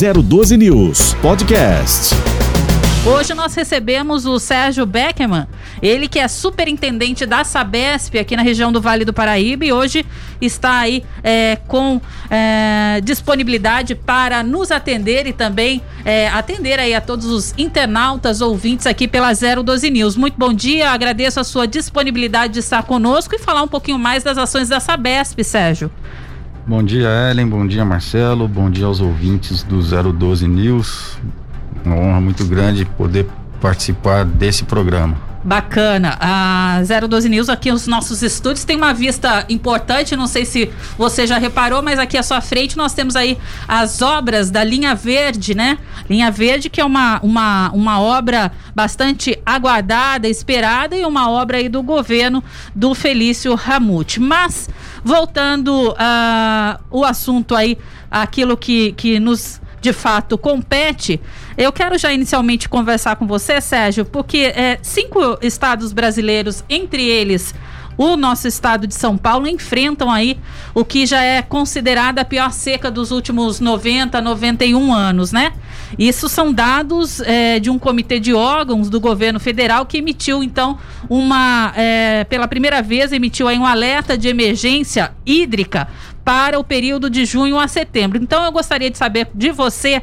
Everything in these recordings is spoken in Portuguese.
012 News Podcast. Hoje nós recebemos o Sérgio Beckerman, ele que é superintendente da Sabesp aqui na região do Vale do Paraíba e hoje está aí é, com é, disponibilidade para nos atender e também é, atender aí a todos os internautas ouvintes aqui pela 012 News. Muito bom dia, agradeço a sua disponibilidade de estar conosco e falar um pouquinho mais das ações da Sabesp, Sérgio. Bom dia, Ellen. Bom dia, Marcelo. Bom dia aos ouvintes do 012 News. Uma honra muito grande poder participar desse programa. Bacana. A 012 News aqui nos nossos estúdios tem uma vista importante, não sei se você já reparou, mas aqui à sua frente nós temos aí as obras da Linha Verde, né? Linha Verde que é uma, uma, uma obra bastante aguardada, esperada e uma obra aí do governo do Felício Ramute. Mas voltando uh, o assunto aí, aquilo que, que nos de fato compete, eu quero já inicialmente conversar com você, Sérgio, porque é, cinco estados brasileiros, entre eles o nosso estado de São Paulo enfrentam aí o que já é considerada a pior seca dos últimos 90, 91 anos, né? Isso são dados é, de um comitê de órgãos do governo federal que emitiu, então, uma. É, pela primeira vez, emitiu aí um alerta de emergência hídrica para o período de junho a setembro. Então, eu gostaria de saber de você.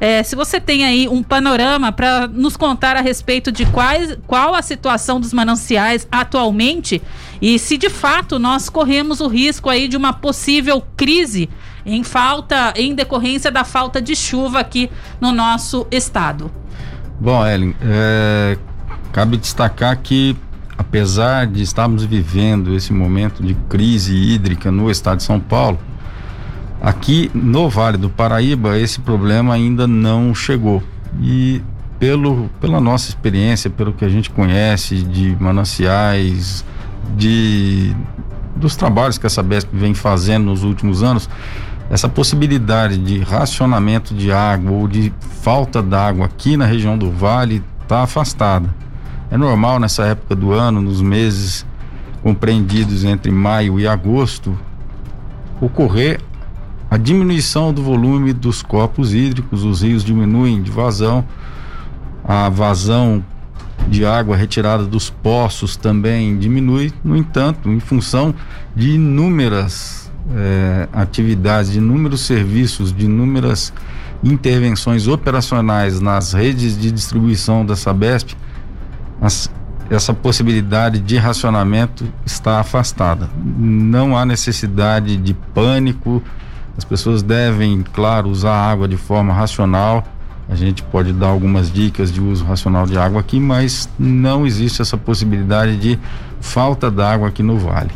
É, se você tem aí um panorama para nos contar a respeito de quais, qual a situação dos mananciais atualmente e se de fato nós corremos o risco aí de uma possível crise em falta, em decorrência da falta de chuva aqui no nosso estado. Bom, Ellen, é, cabe destacar que apesar de estarmos vivendo esse momento de crise hídrica no estado de São Paulo, aqui no Vale do Paraíba esse problema ainda não chegou. E pelo, pela nossa experiência, pelo que a gente conhece de mananciais, de dos trabalhos que a Sabesp vem fazendo nos últimos anos, essa possibilidade de racionamento de água ou de falta d'água aqui na região do Vale está afastada. É normal nessa época do ano, nos meses compreendidos entre maio e agosto, ocorrer a diminuição do volume dos corpos hídricos, os rios diminuem de vazão, a vazão de água retirada dos poços também diminui, no entanto, em função de inúmeras eh, atividades, de inúmeros serviços, de inúmeras intervenções operacionais nas redes de distribuição da Sabesp, as, essa possibilidade de racionamento está afastada. Não há necessidade de pânico, as pessoas devem, claro, usar água de forma racional. A gente pode dar algumas dicas de uso racional de água aqui, mas não existe essa possibilidade de falta d'água aqui no vale.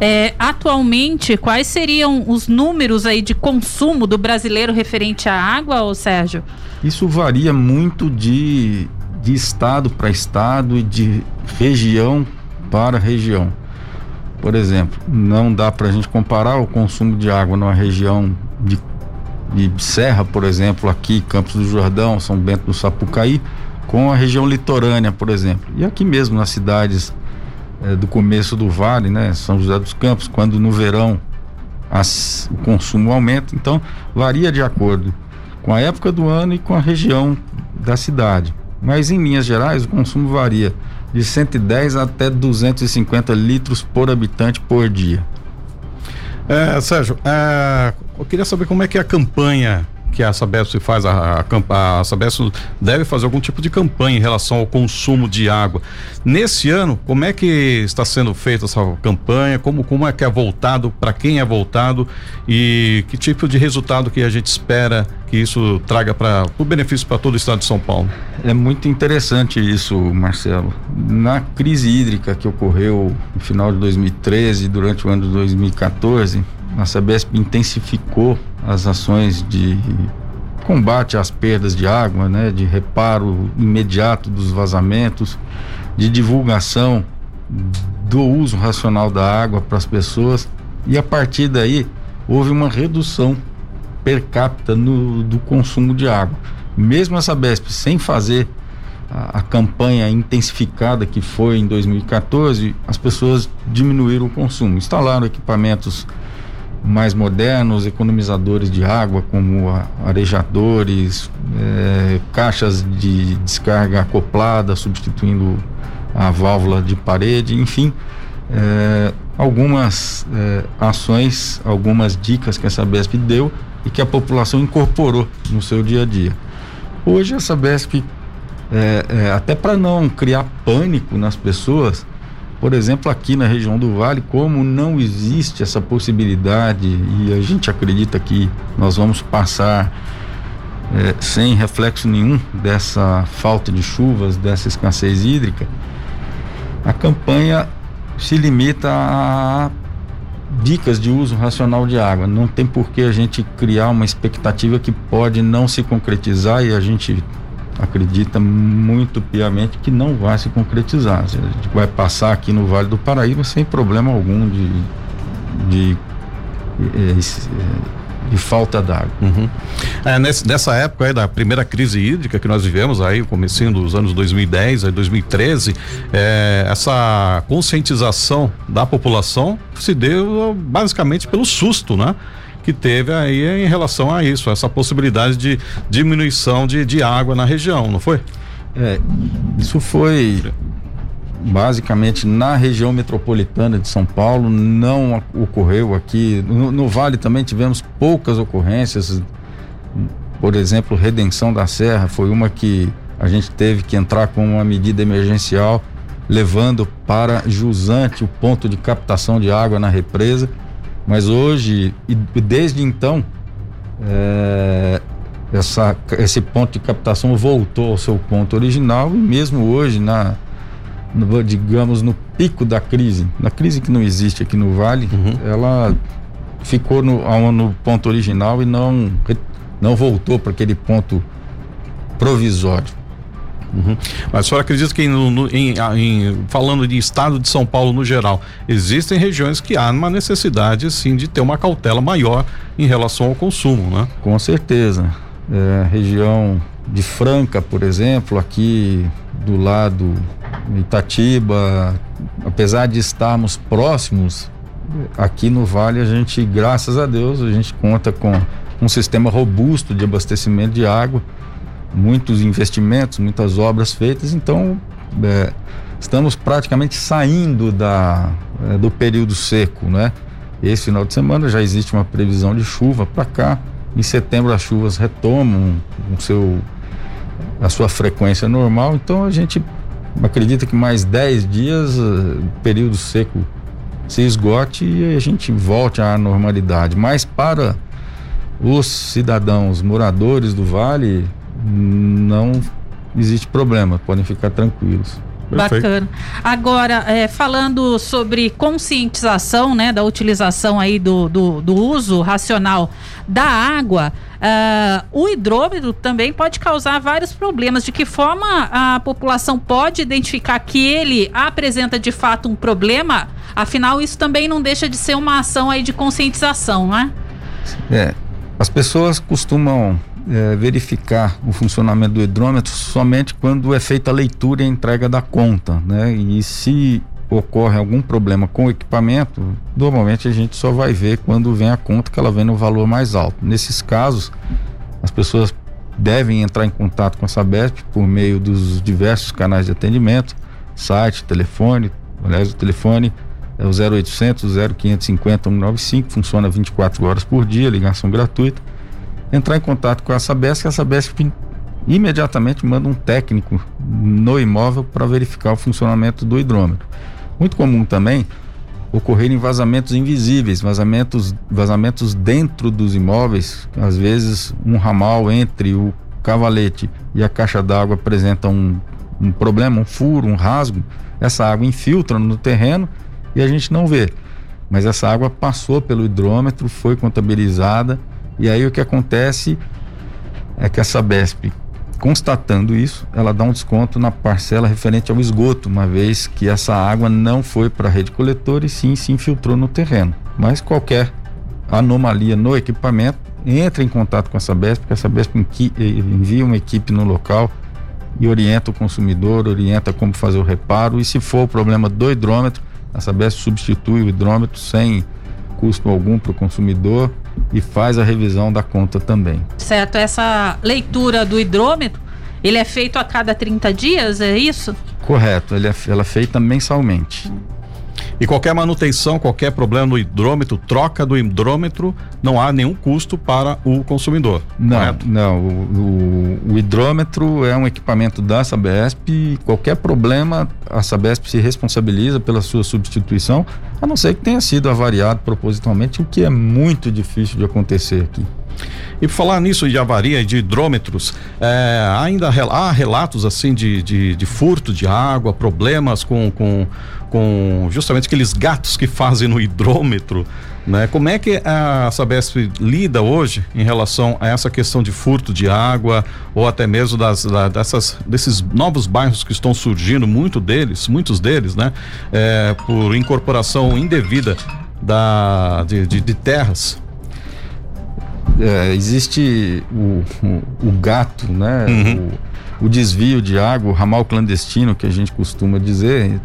É, atualmente, quais seriam os números aí de consumo do brasileiro referente à água, ô Sérgio? Isso varia muito de de estado para estado e de região para região. Por exemplo, não dá para a gente comparar o consumo de água numa região de, de serra, por exemplo, aqui Campos do Jordão, São Bento do Sapucaí, com a região litorânea, por exemplo. E aqui mesmo nas cidades é, do começo do vale, né, São José dos Campos, quando no verão as, o consumo aumenta, então varia de acordo com a época do ano e com a região da cidade. Mas em linhas gerais, o consumo varia de 110 até 250 litros por habitante por dia. É, Sérgio, é, eu queria saber como é que é a campanha que a Sabesp faz, a, a, a Sabesp deve fazer algum tipo de campanha em relação ao consumo de água. Nesse ano, como é que está sendo feita essa campanha? Como, como é que é voltado, para quem é voltado e que tipo de resultado que a gente espera que isso traga para o benefício para todo o estado de São Paulo? É muito interessante isso, Marcelo. Na crise hídrica que ocorreu no final de 2013 durante o ano de 2014, a Sabesp intensificou as ações de combate às perdas de água, né, de reparo imediato dos vazamentos, de divulgação do uso racional da água para as pessoas e a partir daí houve uma redução per capita no, do consumo de água. Mesmo a Sabesp sem fazer a, a campanha intensificada que foi em 2014, as pessoas diminuíram o consumo, instalaram equipamentos mais modernos, economizadores de água, como arejadores, é, caixas de descarga acoplada, substituindo a válvula de parede, enfim, é, algumas é, ações, algumas dicas que a Sabesp deu e que a população incorporou no seu dia a dia. Hoje a Sabesp, até para não criar pânico nas pessoas, por exemplo, aqui na região do Vale, como não existe essa possibilidade e a gente acredita que nós vamos passar é, sem reflexo nenhum dessa falta de chuvas, dessa escassez hídrica, a campanha se limita a dicas de uso racional de água. Não tem por que a gente criar uma expectativa que pode não se concretizar e a gente acredita muito piamente que não vai se concretizar. A gente vai passar aqui no Vale do Paraíba sem problema algum de, de, de, eh, de falta d'água. Uhum. É, nessa época aí da primeira crise hídrica que nós vivemos aí, começando dos anos 2010 a 2013, é, essa conscientização da população se deu basicamente pelo susto, né? Que teve aí em relação a isso, essa possibilidade de diminuição de, de água na região, não foi? É, isso foi basicamente na região metropolitana de São Paulo, não ocorreu aqui. No, no, Vale também tivemos poucas ocorrências. Por exemplo, Redenção da Serra foi uma que a gente teve que entrar com uma medida emergencial, levando para Jusante o ponto de captação de água na represa. Mas hoje, e desde então, é, essa, esse ponto de captação voltou ao seu ponto original e mesmo hoje, na, no, digamos, no pico da crise, na crise que não existe aqui no Vale, uhum. ela ficou no, no ponto original e não, não voltou para aquele ponto provisório. Uhum. Mas a senhora acredita que no, em, em, falando de estado de São Paulo no geral, existem regiões que há uma necessidade sim de ter uma cautela maior em relação ao consumo, né? Com certeza. É, região de Franca, por exemplo, aqui do lado Itatiba, apesar de estarmos próximos, aqui no Vale a gente, graças a Deus, a gente conta com um sistema robusto de abastecimento de água muitos investimentos, muitas obras feitas, então é, estamos praticamente saindo da, é, do período seco, né? Esse final de semana já existe uma previsão de chuva para cá. Em setembro as chuvas retomam o seu, a sua frequência normal, então a gente acredita que mais 10 dias o período seco se esgote e a gente volte à normalidade. Mas para os cidadãos moradores do vale, não existe problema, podem ficar tranquilos. Bacana. Agora, é, falando sobre conscientização, né, da utilização aí do, do, do uso racional da água, uh, o hidrômetro também pode causar vários problemas. De que forma a população pode identificar que ele apresenta de fato um problema? Afinal, isso também não deixa de ser uma ação aí de conscientização, não é? É, as pessoas costumam é, verificar o funcionamento do hidrômetro somente quando é feita a leitura e a entrega da conta, né? E se ocorre algum problema com o equipamento, normalmente a gente só vai ver quando vem a conta que ela vem no valor mais alto. Nesses casos, as pessoas devem entrar em contato com a Sabesp por meio dos diversos canais de atendimento, site, telefone, aliás, o telefone é o 0800 0550 195, funciona 24 horas por dia, ligação gratuita entrar em contato com a Sabesp, a Sabesp imediatamente manda um técnico no imóvel para verificar o funcionamento do hidrômetro. Muito comum também ocorrerem vazamentos invisíveis, vazamentos, vazamentos dentro dos imóveis, às vezes um ramal entre o cavalete e a caixa d'água apresenta um, um problema, um furo, um rasgo, essa água infiltra no terreno e a gente não vê. Mas essa água passou pelo hidrômetro, foi contabilizada e aí o que acontece é que a Sabesp, constatando isso, ela dá um desconto na parcela referente ao esgoto, uma vez que essa água não foi para a rede coletora e sim se infiltrou no terreno. Mas qualquer anomalia no equipamento, entre em contato com a Sabesp, porque a Sabesp envia uma equipe no local e orienta o consumidor, orienta como fazer o reparo e se for o problema do hidrômetro, a Sabesp substitui o hidrômetro sem custo algum para o consumidor e faz a revisão da conta também. Certo, essa leitura do hidrômetro, ele é feito a cada 30 dias, é isso? Correto, ele é, ela é feita mensalmente. E qualquer manutenção, qualquer problema no hidrômetro, troca do hidrômetro, não há nenhum custo para o consumidor. Não, correto? não. O, o, o, hidrômetro é um equipamento da Sabesp e qualquer problema a Sabesp se responsabiliza pela sua substituição, a não ser que tenha sido avariado propositalmente, o que é muito difícil de acontecer aqui. E por falar nisso de avaria e de hidrômetros, é, ainda há relatos assim de, de, de, furto de água, problemas com, com, com justamente aqueles gatos que fazem no hidrômetro. Né? Como é que a Sabesp lida hoje em relação a essa questão de furto de água ou até mesmo das, da, dessas, desses novos bairros que estão surgindo, muito deles, muitos deles, né? É, por incorporação indevida da, de, de, de terras é, existe o, o, o, gato, né? Uhum. O, o, desvio de água, o ramal clandestino, que a gente costuma dizer,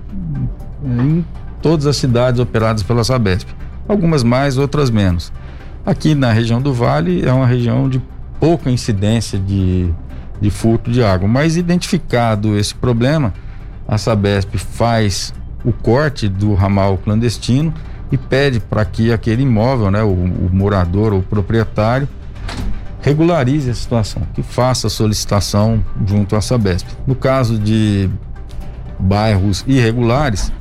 em todas as cidades operadas pela Sabesp. Algumas mais, outras menos. Aqui na região do Vale é uma região de pouca incidência de, de furto de água, mas identificado esse problema, a Sabesp faz o corte do ramal clandestino e pede para que aquele imóvel, né, o, o morador ou proprietário, regularize a situação, que faça a solicitação junto à Sabesp. No caso de bairros irregulares,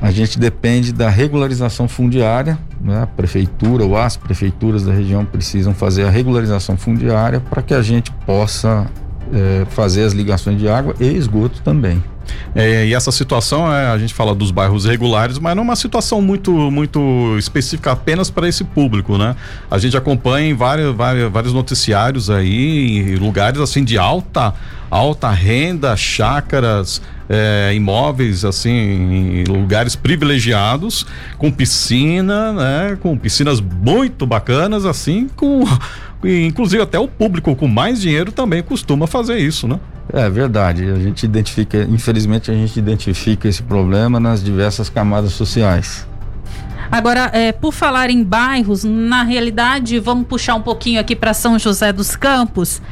a gente depende da regularização fundiária, né? a prefeitura ou as prefeituras da região precisam fazer a regularização fundiária para que a gente possa é, fazer as ligações de água e esgoto também. É, e essa situação, é, a gente fala dos bairros regulares, mas não é uma situação muito, muito específica apenas para esse público, né? A gente acompanha em vários, vários, vários noticiários aí, em lugares assim de alta, alta renda, chácaras, é, imóveis assim em lugares privilegiados com piscina né com piscinas muito bacanas assim com inclusive até o público com mais dinheiro também costuma fazer isso né é verdade. A gente identifica, infelizmente, a gente identifica esse problema nas diversas camadas sociais. Agora, é, por falar em bairros, na realidade, vamos puxar um pouquinho aqui para São José dos Campos.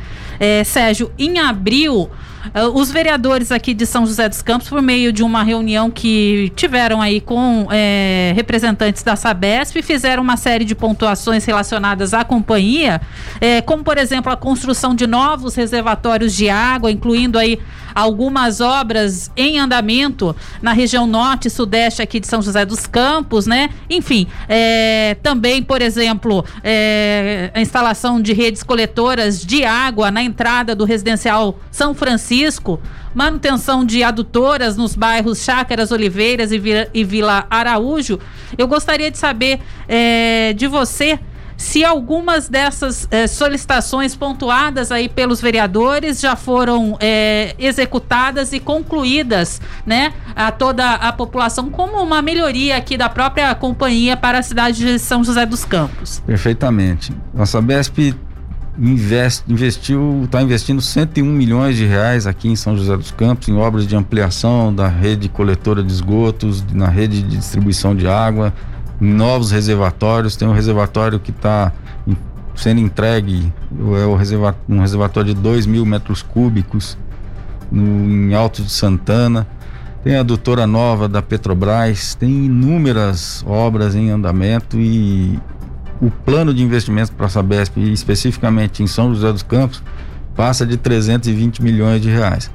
É, Sérgio, em abril, Uh, os vereadores aqui de São José dos Campos, por meio de uma reunião que tiveram aí com é, representantes da Sabesp, fizeram uma série de pontuações relacionadas à companhia, é, como por exemplo a construção de novos reservatórios de água, incluindo aí algumas obras em andamento na região norte e sudeste aqui de São José dos Campos, né? Enfim, é, também, por exemplo, a instalação de redes coletoras de água na entrada do residencial São Francisco, manutenção de adutoras nos bairros Chácaras Oliveiras e Vila, e Vila Araújo. Eu gostaria de saber é, de você se algumas dessas eh, solicitações pontuadas aí pelos vereadores já foram eh, executadas e concluídas, né, a toda a população como uma melhoria aqui da própria companhia para a cidade de São José dos Campos. Perfeitamente. Nossa Besp investiu, está investindo 101 milhões de reais aqui em São José dos Campos em obras de ampliação da rede coletora de esgotos, na rede de distribuição de água, novos reservatórios. Tem um reservatório que está sendo entregue, é um reservatório de 2 mil metros cúbicos no, em Alto de Santana. Tem a doutora nova da Petrobras, tem inúmeras obras em andamento e o plano de investimentos para a Sabesp, especificamente em São José dos Campos, passa de 320 milhões de reais.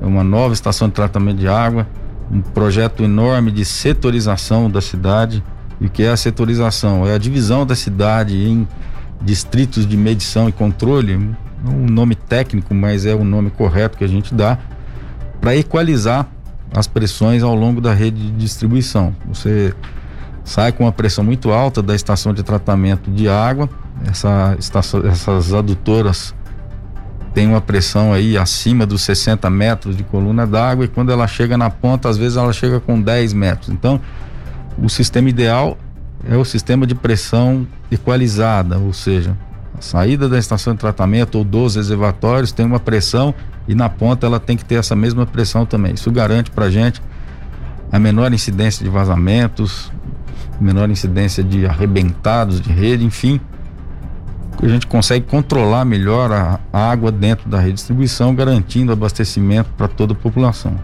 É uma nova estação de tratamento de água, um projeto enorme de setorização da cidade, e que é a setorização, é a divisão da cidade em distritos de medição e controle, um nome técnico, mas é o nome correto que a gente dá, para equalizar as pressões ao longo da rede de distribuição. Você sai com uma pressão muito alta da estação de tratamento de água, essa estação, essas adutoras têm uma pressão aí acima dos 60 metros de coluna d'água e quando ela chega na ponta, às vezes ela chega com 10 metros. Então, o sistema ideal é o sistema de pressão equalizada, ou seja, a saída da estação de tratamento ou dos reservatórios tem uma pressão e na ponta ela tem que ter essa mesma pressão também. Isso garante para gente a menor incidência de vazamentos, menor incidência de arrebentados de rede, enfim. A gente consegue controlar melhor a, a água dentro da redistribuição, garantindo abastecimento para toda a população.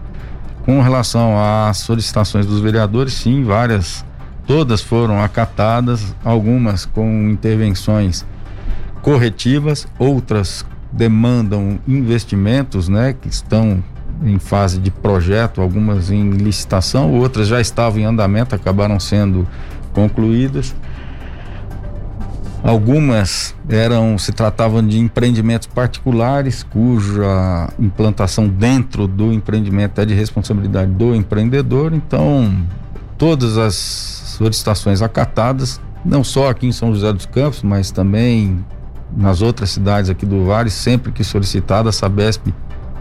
Com relação às solicitações dos vereadores, sim, várias, todas foram acatadas, algumas com intervenções corretivas, outras demandam investimentos, né, que estão em fase de projeto, algumas em licitação, outras já estavam em andamento, acabaram sendo concluídas. Algumas eram se tratavam de empreendimentos particulares cuja implantação dentro do empreendimento é de responsabilidade do empreendedor. Então, todas as solicitações acatadas, não só aqui em São José dos Campos, mas também nas outras cidades aqui do Vale, sempre que solicitada, a Sabesp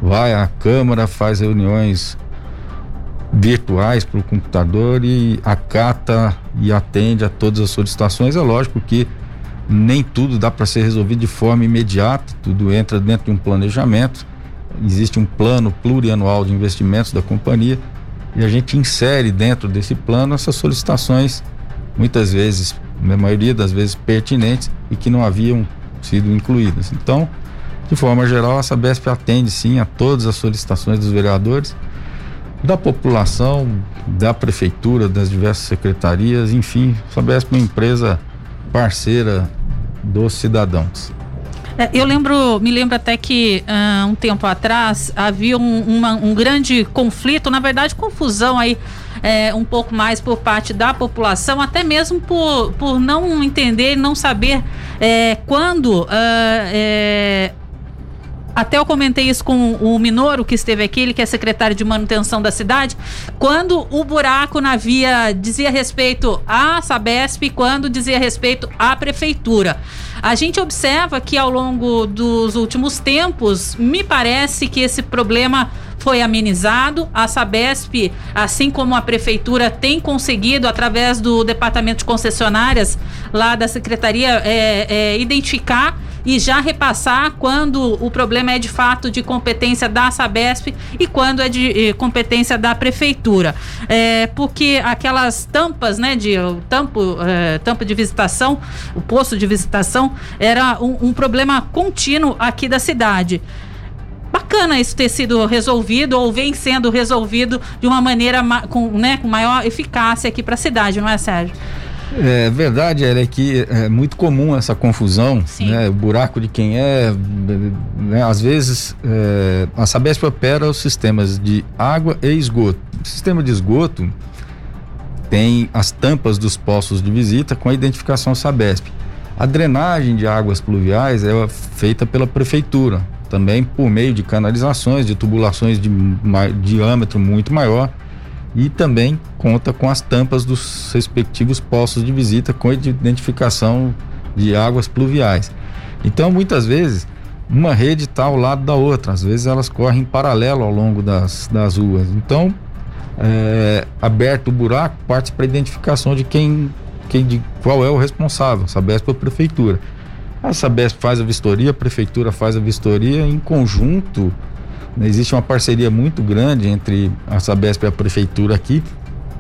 vai à Câmara, faz reuniões virtuais para o computador e acata e atende a todas as solicitações. É lógico que nem tudo dá para ser resolvido de forma imediata, tudo entra dentro de um planejamento. Existe um plano plurianual de investimentos da companhia e a gente insere dentro desse plano essas solicitações, muitas vezes, na maioria das vezes pertinentes e que não haviam sido incluídas. Então, de forma geral, a Sabesp atende sim a todas as solicitações dos vereadores, da população, da prefeitura, das diversas secretarias, enfim, a Sabesp é uma empresa parceira dos cidadãos. É, eu lembro, me lembro até que uh, um tempo atrás havia um, uma, um grande conflito, na verdade, confusão aí é, um pouco mais por parte da população, até mesmo por, por não entender, não saber é, quando uh, é, até eu comentei isso com o Minoro, que esteve aqui, ele que é secretário de manutenção da cidade, quando o buraco na via dizia respeito à Sabesp, quando dizia respeito à prefeitura. A gente observa que ao longo dos últimos tempos, me parece que esse problema foi amenizado. A Sabesp, assim como a prefeitura, tem conseguido, através do departamento de concessionárias lá da secretaria, é, é, identificar e já repassar quando o problema é de fato de competência da Sabesp e quando é de eh, competência da prefeitura. É, porque aquelas tampas, né, de tampo, é, tampa de visitação, o posto de visitação, era um, um problema contínuo aqui da cidade bacana isso ter sido resolvido ou vem sendo resolvido de uma maneira com, né, com maior eficácia aqui para a cidade, não é, Sérgio? É verdade, é que é muito comum essa confusão, né? O buraco de quem é, né? às vezes é, a Sabesp opera os sistemas de água e esgoto. O sistema de esgoto tem as tampas dos poços de visita com a identificação Sabesp. A drenagem de águas pluviais é feita pela prefeitura, também por meio de canalizações, de tubulações de diâmetro muito maior e também conta com as tampas dos respectivos postos de visita com identificação de águas pluviais. Então, muitas vezes, uma rede está ao lado da outra, às vezes elas correm em paralelo ao longo das, das ruas. Então, é, aberto o buraco, parte para identificação de quem, quem de qual é o responsável, Sabesp ou prefeitura. A Sabesp faz a vistoria, a prefeitura faz a vistoria em conjunto Existe uma parceria muito grande entre a Sabesp e a prefeitura aqui.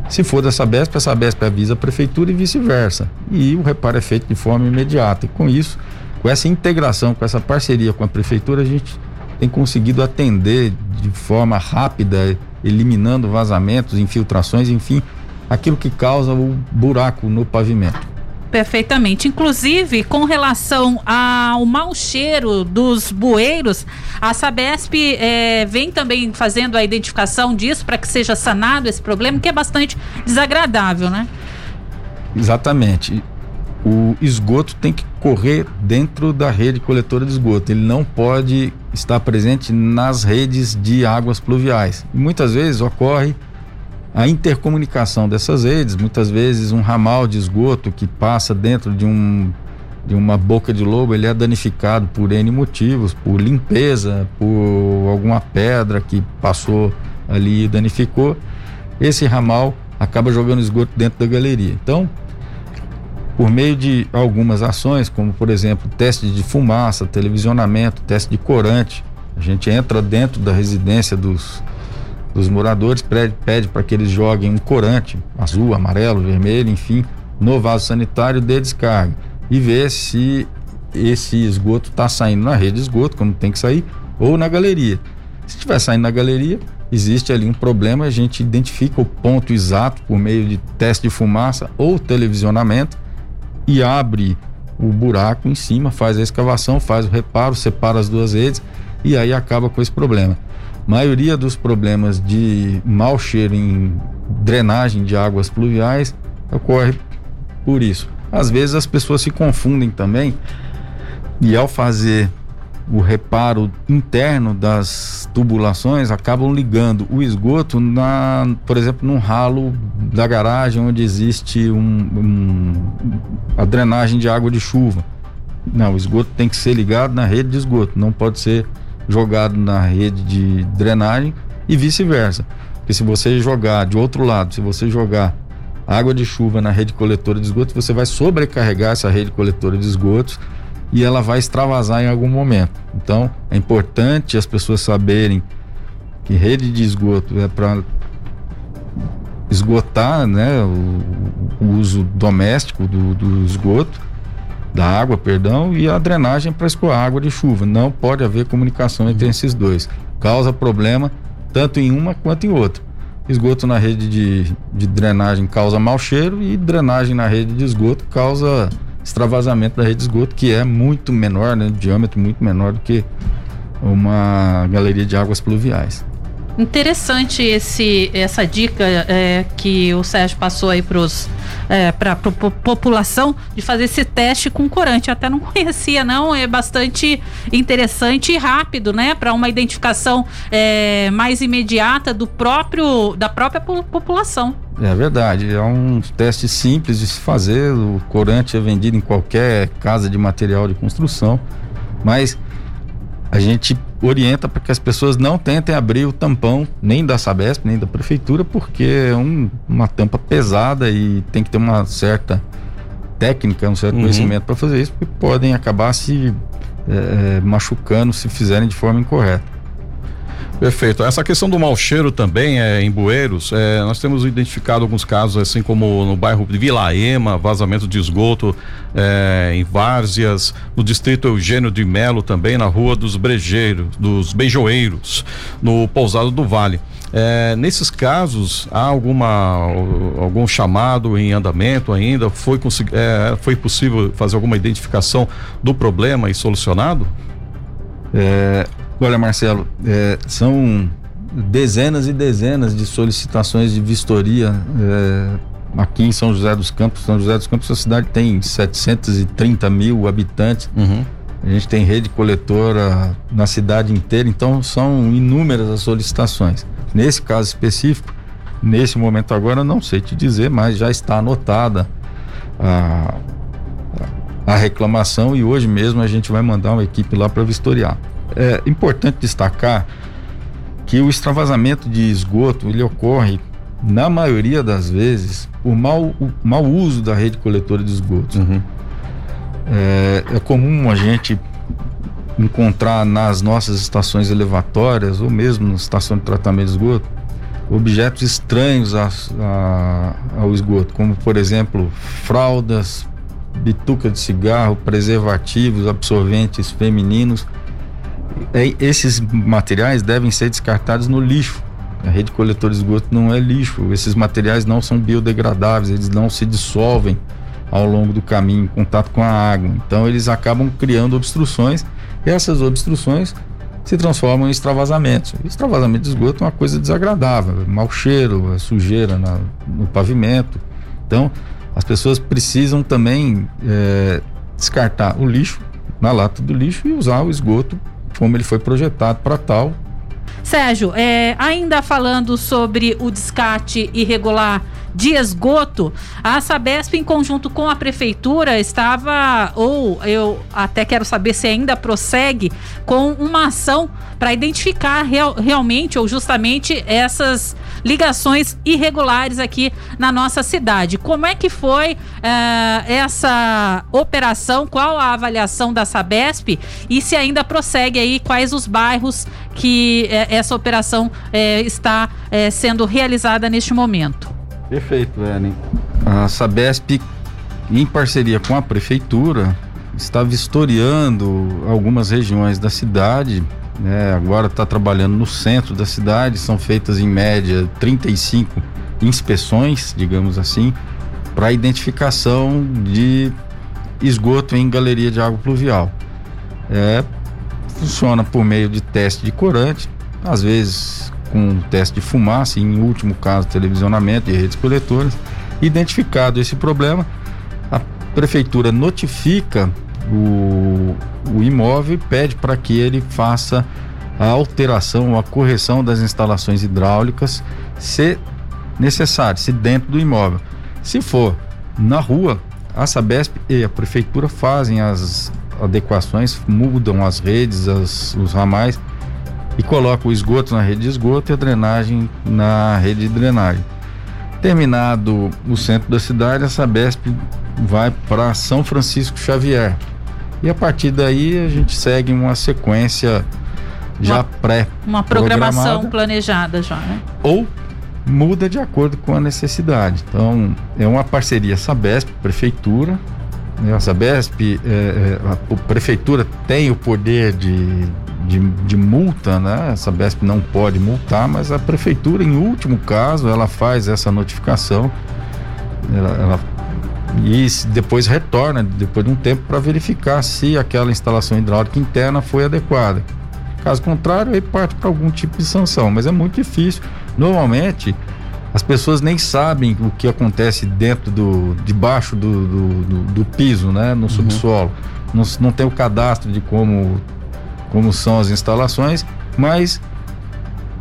Se for da Sabesp, a Sabesp avisa a prefeitura e vice-versa. E o reparo é feito de forma imediata. E com isso, com essa integração, com essa parceria com a prefeitura, a gente tem conseguido atender de forma rápida, eliminando vazamentos, infiltrações, enfim, aquilo que causa o buraco no pavimento. Perfeitamente. Inclusive, com relação ao mau cheiro dos bueiros, a Sabesp é, vem também fazendo a identificação disso para que seja sanado esse problema, que é bastante desagradável, né? Exatamente. O esgoto tem que correr dentro da rede coletora de esgoto. Ele não pode estar presente nas redes de águas pluviais. Muitas vezes ocorre a intercomunicação dessas redes, muitas vezes um ramal de esgoto que passa dentro de um de uma boca de lobo, ele é danificado por N motivos, por limpeza, por alguma pedra que passou ali e danificou. Esse ramal acaba jogando esgoto dentro da galeria. Então, por meio de algumas ações, como por exemplo, teste de fumaça, televisionamento, teste de corante, a gente entra dentro da residência dos dos moradores, pede, para que eles joguem um corante, azul, amarelo, vermelho, enfim, no vaso sanitário de descarga e ver se esse esgoto está saindo na rede de esgoto, como tem que sair, ou na galeria. Se estiver saindo na galeria, existe ali um problema, a gente identifica o ponto exato por meio de teste de fumaça ou televisionamento e abre o buraco em cima, faz a escavação, faz o reparo, separa as duas redes e aí acaba com esse problema. A maioria dos problemas de mau cheiro em drenagem de águas pluviais ocorre por isso. Às vezes as pessoas se confundem também e ao fazer o reparo interno das tubulações acabam ligando o esgoto na, por exemplo, num ralo da garagem onde existe um, um, a drenagem de água de chuva. Não, o esgoto tem que ser ligado na rede de esgoto, não pode ser jogado na rede de drenagem e vice-versa. Porque se você jogar de outro lado, se você jogar água de chuva na rede coletora de esgoto, você vai sobrecarregar essa rede coletora de esgotos e ela vai extravasar em algum momento. Então, é importante as pessoas saberem que rede de esgoto é para esgotar né, o, o, uso doméstico do, do, esgoto, da água, perdão, e a drenagem para escoar água de chuva. Não pode haver comunicação entre esses dois. Causa problema tanto em uma quanto em outra. Esgoto na rede de, de drenagem causa mau cheiro e drenagem na rede de esgoto causa extravasamento da rede de esgoto, que é muito menor, né, diâmetro muito menor do que uma galeria de águas pluviais. Interessante esse, essa dica é, que o Sérgio passou aí para é, a população de fazer esse teste com corante. Eu até não conhecia, não. É bastante interessante e rápido, né? Para uma identificação é, mais imediata do próprio da própria população. É verdade, é um teste simples de se fazer. O corante é vendido em qualquer casa de material de construção, mas a gente orienta para que as pessoas não tentem abrir o tampão nem da Sabesp, nem da prefeitura, porque é um, uma tampa pesada e tem que ter uma certa técnica, um certo uhum. conhecimento para fazer isso, porque podem acabar se é, machucando se fizerem de forma incorreta. Perfeito. Essa questão do mau cheiro também é, em bueiros, é, nós temos identificado alguns casos, assim como no bairro de Vila Ema, vazamento de esgoto é, em Várzeas, no distrito Eugênio de Melo também, na rua dos Brejeiros, dos Beijoeiros, no Pousado do Vale. É, nesses casos, há alguma algum chamado em andamento ainda? Foi, é, foi possível fazer alguma identificação do problema e solucionado? É, Olha, Marcelo, é, são dezenas e dezenas de solicitações de vistoria é, aqui em São José dos Campos. São José dos Campos, a cidade tem 730 mil habitantes. Uhum. A gente tem rede coletora na cidade inteira, então são inúmeras as solicitações. Nesse caso específico, nesse momento agora, não sei te dizer, mas já está anotada a, a reclamação e hoje mesmo a gente vai mandar uma equipe lá para vistoriar. É importante destacar que o extravasamento de esgoto ele ocorre na maioria das vezes por mau, mau uso da rede coletora de esgotos. Uhum. É, é, comum a gente encontrar nas nossas estações elevatórias ou mesmo na estação de tratamento de esgoto objetos estranhos a, a, ao esgoto, como por exemplo fraldas, bituca de cigarro, preservativos, absorventes femininos esses materiais devem ser descartados no lixo. A rede coletora de esgoto não é lixo. Esses materiais não são biodegradáveis, eles não se dissolvem ao longo do caminho em contato com a água. Então eles acabam criando obstruções e essas obstruções se transformam em extravasamentos. Extravasamento de esgoto é uma coisa desagradável, mau cheiro, sujeira na, no pavimento. Então as pessoas precisam também é, descartar o lixo na lata do lixo e usar o esgoto como ele foi projetado para tal. Sérgio, é, ainda falando sobre o descarte irregular de esgoto, a Sabesp, em conjunto com a prefeitura, estava, ou eu até quero saber se ainda prossegue, com uma ação para identificar real, realmente ou justamente essas ligações irregulares aqui na nossa cidade. Como é que foi uh, essa operação? Qual a avaliação da Sabesp? E se ainda prossegue aí, quais os bairros que uh, essa operação uh, está sendo realizada neste momento? Perfeito, Ellen. A Sabesp em parceria com a prefeitura, está vistoriando algumas regiões da cidade. Né? Agora está trabalhando no centro da cidade, são feitas em média 35 inspeções, digamos assim, para identificação de esgoto em galeria de água pluvial. É, funciona por meio de teste de corante, às vezes com teste de fumaça, em último caso televisionamento de redes coletoras. Identificado esse problema, a prefeitura notifica o, o imóvel e pede para que ele faça a alteração ou a correção das instalações hidráulicas, se necessário, se dentro do imóvel. Se for na rua, a Sabesp e a prefeitura fazem as adequações, mudam as redes, as, os ramais e colocam o esgoto na rede de esgoto e a drenagem na rede de drenagem. Terminado o centro da cidade, a Sabesp vai para São Francisco Xavier. E a partir daí a gente segue uma sequência já uma, pré uma programação planejada já, né? Ou muda de acordo com a necessidade. Então, é uma parceria Sabesp, Prefeitura. Né? A Sabesp, é, é, a, Prefeitura tem o poder de, de, de, multa, né? A Sabesp não pode multar, mas a Prefeitura, em último caso, ela faz essa notificação. Ela, ela e depois retorna, depois de um tempo, para verificar se aquela instalação hidráulica interna foi adequada. Caso contrário, aí parte para algum tipo de sanção, mas é muito difícil Normalmente, as pessoas nem sabem o que acontece dentro do debaixo do, do, do, do piso, né, no uhum. subsolo. Não, não tem o cadastro de como como são as instalações, mas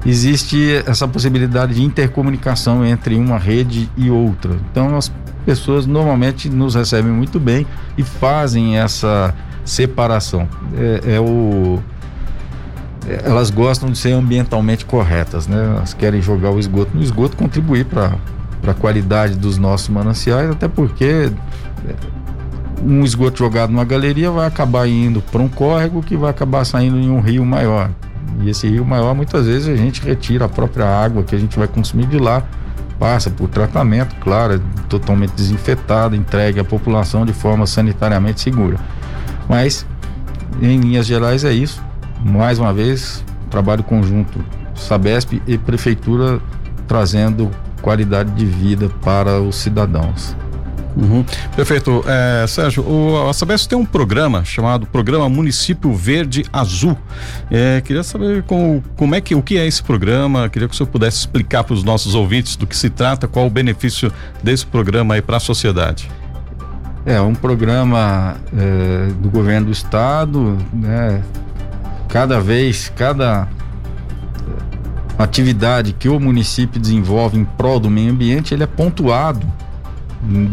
existe essa possibilidade de intercomunicação entre uma rede e outra. Então as pessoas normalmente nos recebem muito bem e fazem essa separação. É, é o elas gostam de ser ambientalmente corretas, né? Elas querem jogar o esgoto no esgoto, contribuir para a qualidade dos nossos mananciais, até porque é, um esgoto jogado numa galeria vai acabar indo para um córrego que vai acabar saindo em um rio maior. E esse rio maior, muitas vezes, a gente retira a própria água que a gente vai consumir de lá, passa por tratamento, claro, é totalmente desinfetado, entregue à população de forma sanitariamente segura. Mas, em linhas gerais, é isso mais uma vez, trabalho conjunto Sabesp e Prefeitura trazendo qualidade de vida para os cidadãos. Uhum. Prefeito, é, Sérgio, o, a Sabesp tem um programa chamado Programa Município Verde Azul. É, queria saber com, como é que o que é esse programa. Queria que o senhor pudesse explicar para os nossos ouvintes do que se trata, qual o benefício desse programa aí para a sociedade. É um programa é, do governo do estado, né, cada vez, cada atividade que o município desenvolve em prol do meio ambiente, ele é pontuado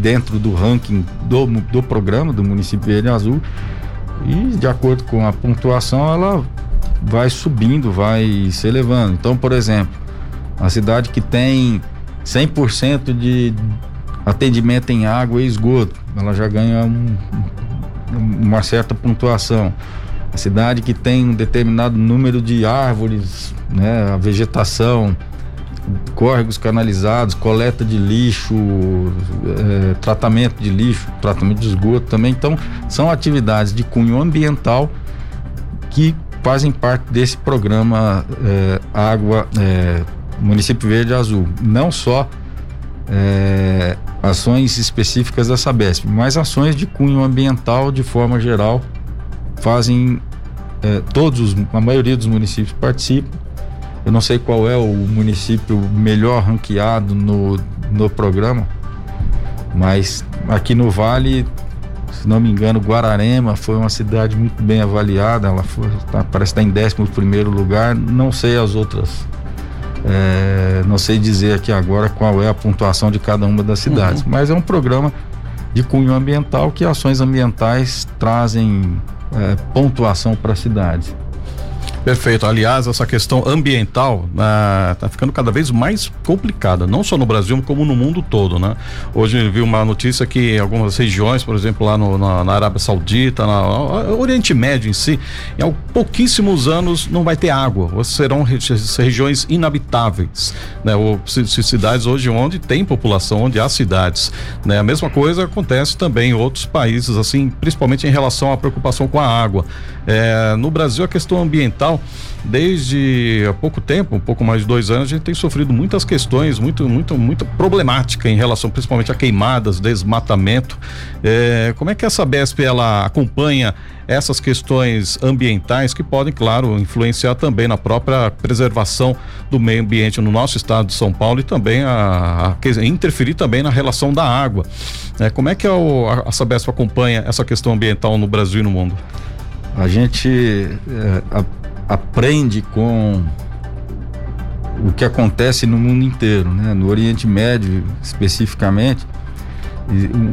dentro do ranking do, do programa do município Verde Azul e de acordo com a pontuação ela vai subindo, vai se elevando. Então, por exemplo, a cidade que tem 100% de atendimento em água e esgoto, ela já ganha um, uma certa pontuação. A cidade que tem um determinado número de árvores, né, a vegetação, córregos canalizados, coleta de lixo, é, tratamento de lixo, tratamento de esgoto também. Então, são atividades de cunho ambiental que fazem parte desse programa é, Água é, Município Verde Azul. Não só é, ações específicas da Sabesp, mas ações de cunho ambiental de forma geral fazem é, todos, a maioria dos municípios participam. Eu não sei qual é o município melhor ranqueado no, no programa, mas aqui no Vale, se não me engano, Guararema foi uma cidade muito bem avaliada. Ela foi, tá, parece estar em 11 primeiro lugar. Não sei as outras. É, não sei dizer aqui agora qual é a pontuação de cada uma das cidades, uhum. mas é um programa de cunho ambiental que ações ambientais trazem é, pontuação para a cidade. Perfeito. Aliás, essa questão ambiental está ah, ficando cada vez mais complicada, não só no Brasil, como no mundo todo, né? Hoje vi uma notícia que em algumas regiões, por exemplo, lá no, na, na, Arábia Saudita, na, no Oriente Médio em si, em pouquíssimos anos não vai ter água, serão regiões inabitáveis, né? Ou cidades hoje onde tem população, onde há cidades, né? A mesma coisa acontece também em outros países, assim, principalmente em relação à preocupação com a água. É, no Brasil, a questão ambiental, desde há pouco tempo, um pouco mais de dois anos, a gente tem sofrido muitas questões, muito, muito, muito problemática em relação principalmente a queimadas, desmatamento. É, como é que essa BESP ela acompanha essas questões ambientais que podem, claro, influenciar também na própria preservação do meio ambiente no nosso estado de São Paulo e também a, a interferir também na relação da água. É, como é que a, a Sabesp acompanha essa questão ambiental no Brasil e no mundo? A gente é, a, aprende com o que acontece no mundo inteiro, né? No Oriente Médio, especificamente,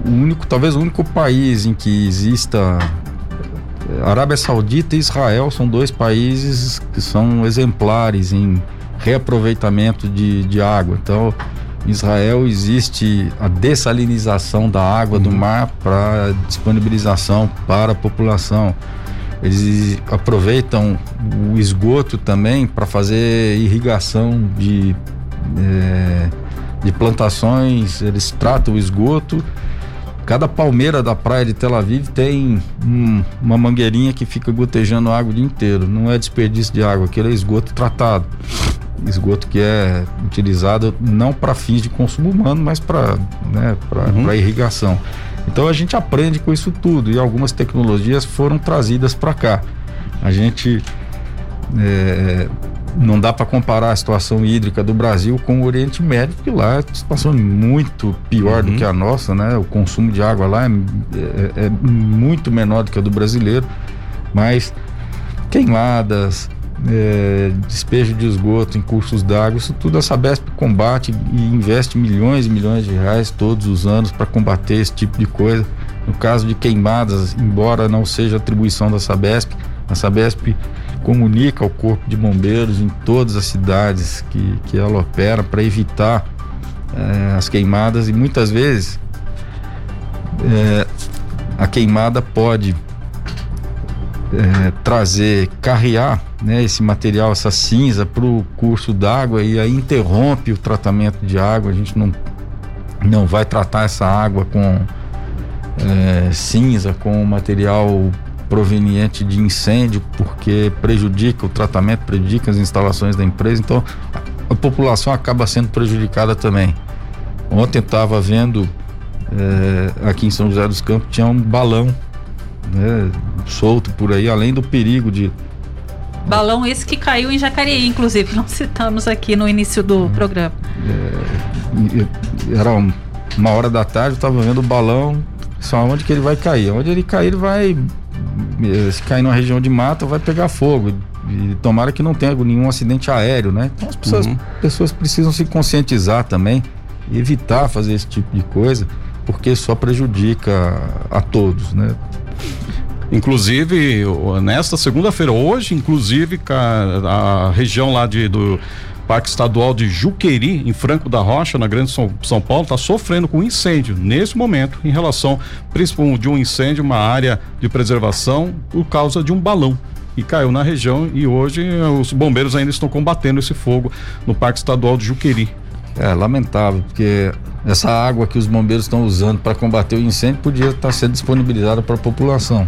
o único, talvez o único país em que exista Arábia Saudita e Israel são dois países que são exemplares em reaproveitamento de, de água. Então, em Israel existe a dessalinização da água uhum. do mar para disponibilização para a população. Eles aproveitam o esgoto também para fazer irrigação de, é, de plantações, eles tratam o esgoto. Cada palmeira da praia de Tel Aviv tem um, uma mangueirinha que fica gotejando água o dia inteiro. Não é desperdício de água, aquele é esgoto tratado. Esgoto que é utilizado não para fins de consumo humano, mas para né, uhum. irrigação. Então a gente aprende com isso tudo e algumas tecnologias foram trazidas para cá. A gente é, não dá para comparar a situação hídrica do Brasil com o Oriente Médio, porque lá a situação é muito pior uhum. do que a nossa, né? O consumo de água lá é, é, é muito menor do que a do brasileiro, mas queimadas, é, despejo de esgoto em cursos d'água, isso tudo a Sabesp combate e investe milhões e milhões de reais todos os anos para combater esse tipo de coisa. No caso de queimadas, embora não seja atribuição da Sabesp, a Sabesp comunica ao Corpo de Bombeiros em todas as cidades que, que ela opera para evitar é, as queimadas e muitas vezes é, a queimada pode é, trazer, carrear né, esse material, essa cinza para o curso d'água e aí interrompe o tratamento de água. A gente não, não vai tratar essa água com é, cinza, com material proveniente de incêndio, porque prejudica o tratamento, prejudica as instalações da empresa. Então a, a população acaba sendo prejudicada também. Ontem estava vendo é, aqui em São José dos Campos tinha um balão né, solto por aí, além do perigo de. Balão esse que caiu em Jacareí, inclusive, não citamos aqui no início do programa. É, era uma hora da tarde, eu estava vendo o balão, só onde que ele vai cair. Onde ele cair, ele vai. Se cair numa região de mata, vai pegar fogo. E tomara que não tenha nenhum acidente aéreo, né? Então as pessoas, uhum. pessoas precisam se conscientizar também, evitar fazer esse tipo de coisa, porque só prejudica a todos, né? Inclusive, nesta segunda-feira, hoje, inclusive, a, região lá de, do Parque Estadual de Juqueri, em Franco da Rocha, na Grande São, Paulo, está sofrendo com incêndio nesse momento, em relação, principalmente, de um incêndio, uma área de preservação, por causa de um balão e caiu na região e hoje os bombeiros ainda estão combatendo esse fogo no Parque Estadual de Juqueri. É lamentável, porque essa água que os bombeiros estão usando para combater o incêndio podia estar tá sendo disponibilizada para a população.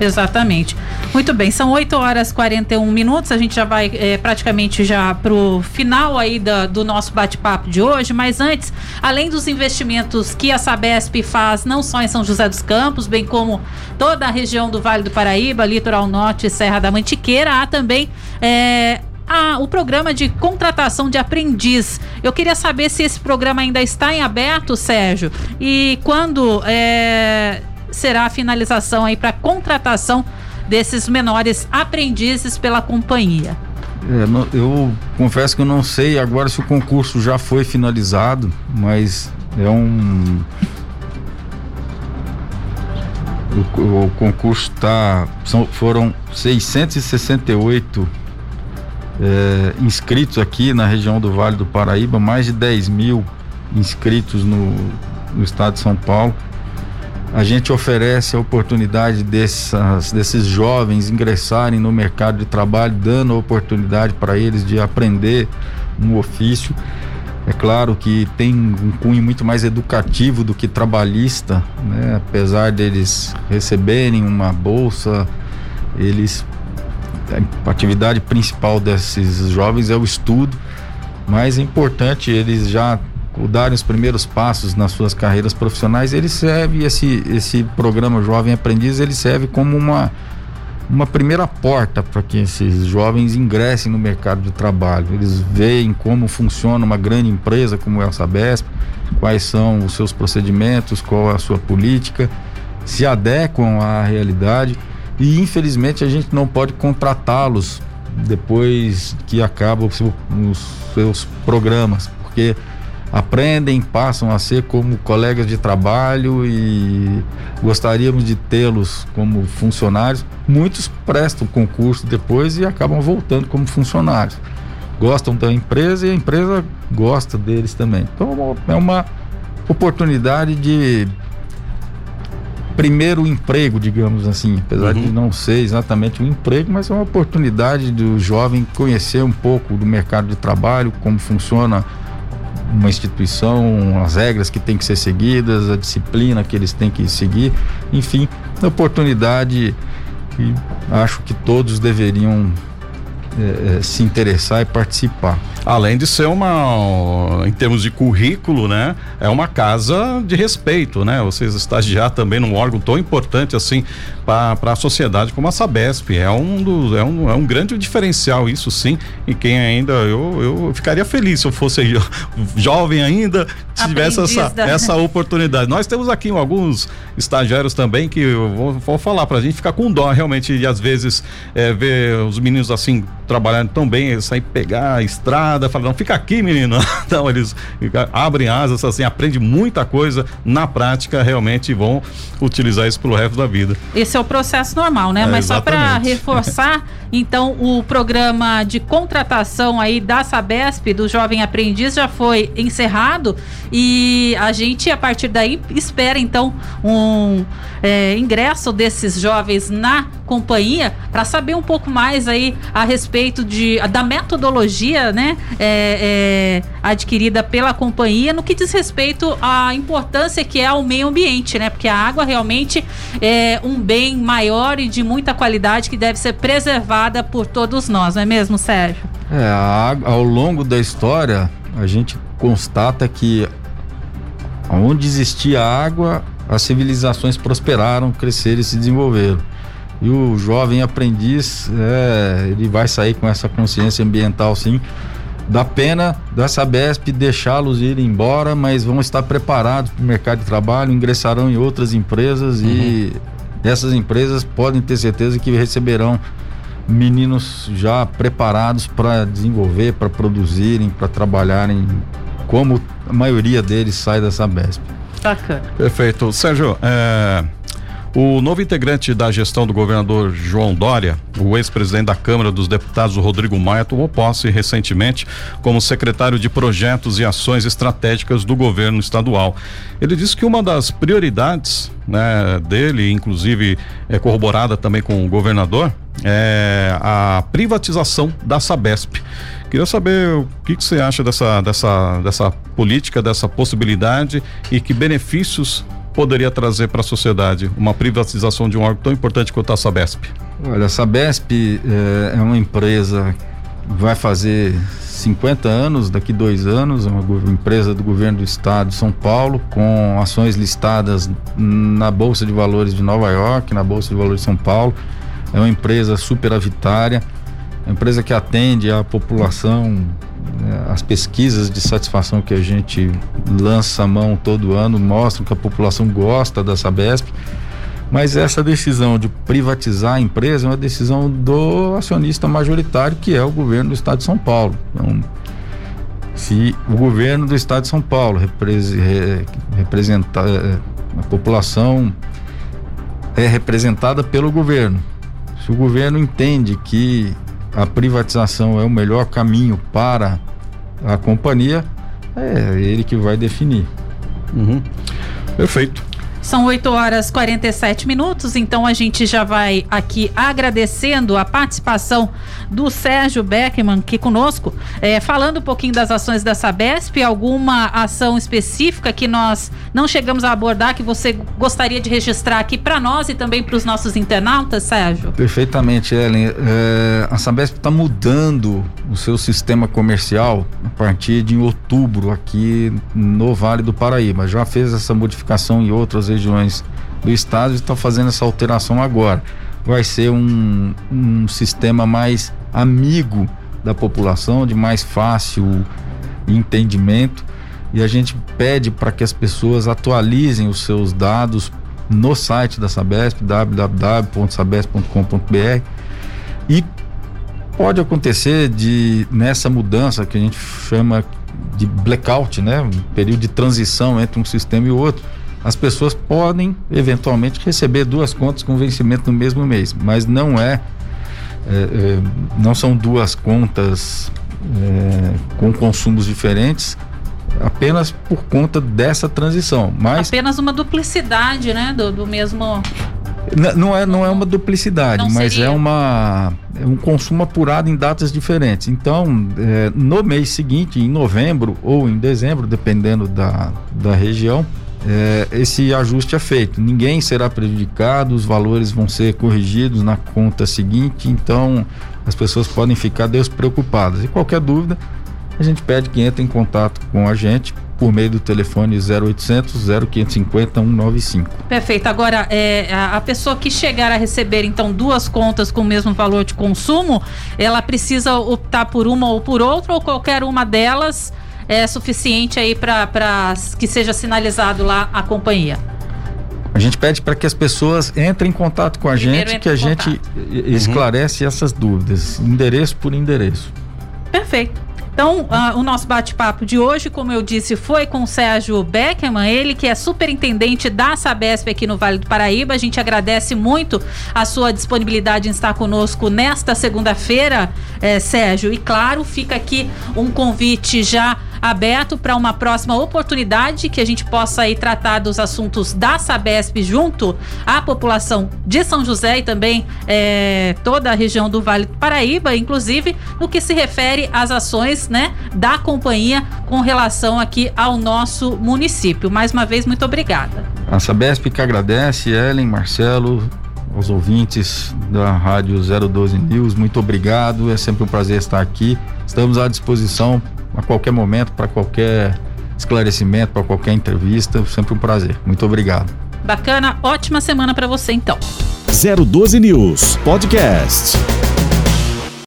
Exatamente. Muito bem, são 8 horas e 41 minutos. A gente já vai é, praticamente já para o final aí da, do nosso bate-papo de hoje. Mas antes, além dos investimentos que a Sabesp faz, não só em São José dos Campos, bem como toda a região do Vale do Paraíba, Litoral Norte e Serra da Mantiqueira, há também é, a, o programa de contratação de aprendiz. Eu queria saber se esse programa ainda está em aberto, Sérgio, e quando é, será a finalização aí para contratação desses menores aprendizes pela companhia. É, eu confesso que eu não sei agora se o concurso já foi finalizado, mas é um o, o concurso tá, são, foram 668 é, inscritos aqui na região do Vale do Paraíba, mais de 10 mil inscritos no, no estado de São Paulo. A gente oferece a oportunidade dessas, desses jovens ingressarem no mercado de trabalho, dando a oportunidade para eles de aprender um ofício. É claro que tem um cunho muito mais educativo do que trabalhista, né? apesar deles receberem uma bolsa, eles a atividade principal desses jovens é o estudo, mas é importante eles já darem os primeiros passos nas suas carreiras profissionais. Ele serve esse esse programa Jovem Aprendiz, ele serve como uma uma primeira porta para que esses jovens ingressem no mercado de trabalho. Eles veem como funciona uma grande empresa como é a Sabesp, quais são os seus procedimentos, qual é a sua política, se adequam à realidade e infelizmente a gente não pode contratá-los depois que acabam os seus programas, porque aprendem, passam a ser como colegas de trabalho e gostaríamos de tê-los como funcionários. Muitos prestam concurso depois e acabam voltando como funcionários. Gostam da empresa e a empresa gosta deles também. Então é uma oportunidade de primeiro emprego, digamos assim, apesar uhum. de não ser exatamente um emprego, mas é uma oportunidade do jovem conhecer um pouco do mercado de trabalho, como funciona uma instituição, as regras que têm que ser seguidas, a disciplina que eles têm que seguir, enfim, oportunidade que acho que todos deveriam é, se interessar e participar. Além de ser uma, em termos de currículo, né? É uma casa de respeito, né? Vocês estagiar também num órgão tão importante assim para a sociedade como a Sabesp. É um, dos, é, um, é um grande diferencial, isso sim. E quem ainda, eu, eu ficaria feliz se eu fosse jo, jovem ainda, tivesse essa, essa oportunidade. Nós temos aqui alguns estagiários também que eu vou, vou falar para a gente ficar com dó realmente e às vezes é, ver os meninos assim trabalhando tão bem, sair pegar a estrada, falar, não, fica aqui, menino. Então, eles abrem asas, assim, aprendem muita coisa na prática, realmente vão utilizar isso pelo resto da vida. Esse é o processo normal, né? É, Mas exatamente. só para reforçar, então, o programa de contratação aí da Sabesp, do Jovem Aprendiz, já foi encerrado e a gente, a partir daí, espera, então, um é, ingresso desses jovens na companhia para saber um pouco mais aí a respeito de, da metodologia né, é, é, adquirida pela companhia no que diz respeito à importância que é ao meio ambiente, né? Porque a água realmente é um bem maior e de muita qualidade que deve ser preservada por todos nós, não é mesmo, Sérgio? É, água, ao longo da história, a gente constata que onde existia água, as civilizações prosperaram, cresceram e se desenvolveram. E o jovem aprendiz, é, ele vai sair com essa consciência ambiental sim. Dá pena da Sabesp deixá-los ir embora, mas vão estar preparados para o mercado de trabalho, ingressarão em outras empresas uhum. e essas empresas podem ter certeza que receberão meninos já preparados para desenvolver, para produzirem, para trabalharem, como a maioria deles sai da Sabesp. Bacana. Perfeito. Sérgio, é o novo integrante da gestão do governador João Dória, o ex-presidente da Câmara dos Deputados, Rodrigo Maia, tomou posse recentemente como secretário de Projetos e Ações Estratégicas do governo estadual. Ele disse que uma das prioridades né, dele, inclusive é corroborada também com o governador, é a privatização da Sabesp. Queria saber o que, que, você acha dessa, dessa, dessa política, dessa possibilidade e que benefícios poderia trazer para a sociedade uma privatização de um órgão tão importante quanto a Sabesp? Olha, a Sabesp é, é uma empresa vai fazer 50 anos, daqui dois anos, é uma empresa do governo do estado de São Paulo, com ações listadas na Bolsa de Valores de Nova York, na Bolsa de Valores de São Paulo. É uma empresa superavitária, uma empresa que atende a população as pesquisas de satisfação que a gente lança a mão todo ano mostram que a população gosta da Sabesp, mas essa decisão de privatizar a empresa é uma decisão do acionista majoritário, que é o governo do estado de São Paulo. Então, se o governo do estado de São Paulo representar a população é representada pelo governo. Se o governo entende que a privatização é o melhor caminho para a companhia, é ele que vai definir. Uhum. Perfeito. São 8 horas e 47 minutos, então a gente já vai aqui agradecendo a participação do Sérgio Beckman aqui conosco, é, falando um pouquinho das ações da Sabesp, alguma ação específica que nós não chegamos a abordar que você gostaria de registrar aqui para nós e também para os nossos internautas, Sérgio? Perfeitamente, Ellen. É, a Sabesp está mudando o seu sistema comercial a partir de outubro aqui no Vale do Paraíba. Já fez essa modificação em outras regiões do estado e está fazendo essa alteração agora. Vai ser um, um sistema mais amigo da população, de mais fácil entendimento. E a gente pede para que as pessoas atualizem os seus dados no site da Sabesp, www.sabesp.com.br. E pode acontecer de nessa mudança que a gente chama de blackout, né, um período de transição entre um sistema e outro as pessoas podem eventualmente receber duas contas com vencimento no mesmo mês, mas não é, é, é não são duas contas é, com consumos diferentes apenas por conta dessa transição. Mas apenas uma duplicidade, né, do, do mesmo não é, não é uma duplicidade, não mas é seria. é, uma, é um consumo apurado em datas diferentes. Então, é, no mês seguinte, em novembro ou em dezembro, dependendo da, da região, é, esse ajuste é feito. Ninguém será prejudicado, os valores vão ser corrigidos na conta seguinte, então as pessoas podem ficar despreocupadas. E qualquer dúvida, a gente pede que entre em contato com a gente por meio do telefone 0800 0550 195. Perfeito. Agora, é, a pessoa que chegar a receber então duas contas com o mesmo valor de consumo, ela precisa optar por uma ou por outra ou qualquer uma delas é suficiente aí para que seja sinalizado lá a companhia? A gente pede para que as pessoas entrem em contato com a Primeiro gente, que a gente esclarece uhum. essas dúvidas, endereço por endereço. Perfeito. Então, uh, o nosso bate-papo de hoje, como eu disse, foi com o Sérgio Beckerman, ele que é superintendente da Sabesp aqui no Vale do Paraíba. A gente agradece muito a sua disponibilidade em estar conosco nesta segunda-feira, eh, Sérgio. E claro, fica aqui um convite já aberto para uma próxima oportunidade que a gente possa aí tratar dos assuntos da Sabesp junto à população de São José e também é, toda a região do Vale do Paraíba, inclusive no que se refere às ações né, da companhia com relação aqui ao nosso município. Mais uma vez, muito obrigada. A Sabesp que agradece, Ellen, Marcelo, aos ouvintes da Rádio 012 News, muito obrigado. É sempre um prazer estar aqui. Estamos à disposição a qualquer momento, para qualquer esclarecimento, para qualquer entrevista. Sempre um prazer. Muito obrigado. Bacana, ótima semana para você então. 012 News Podcast.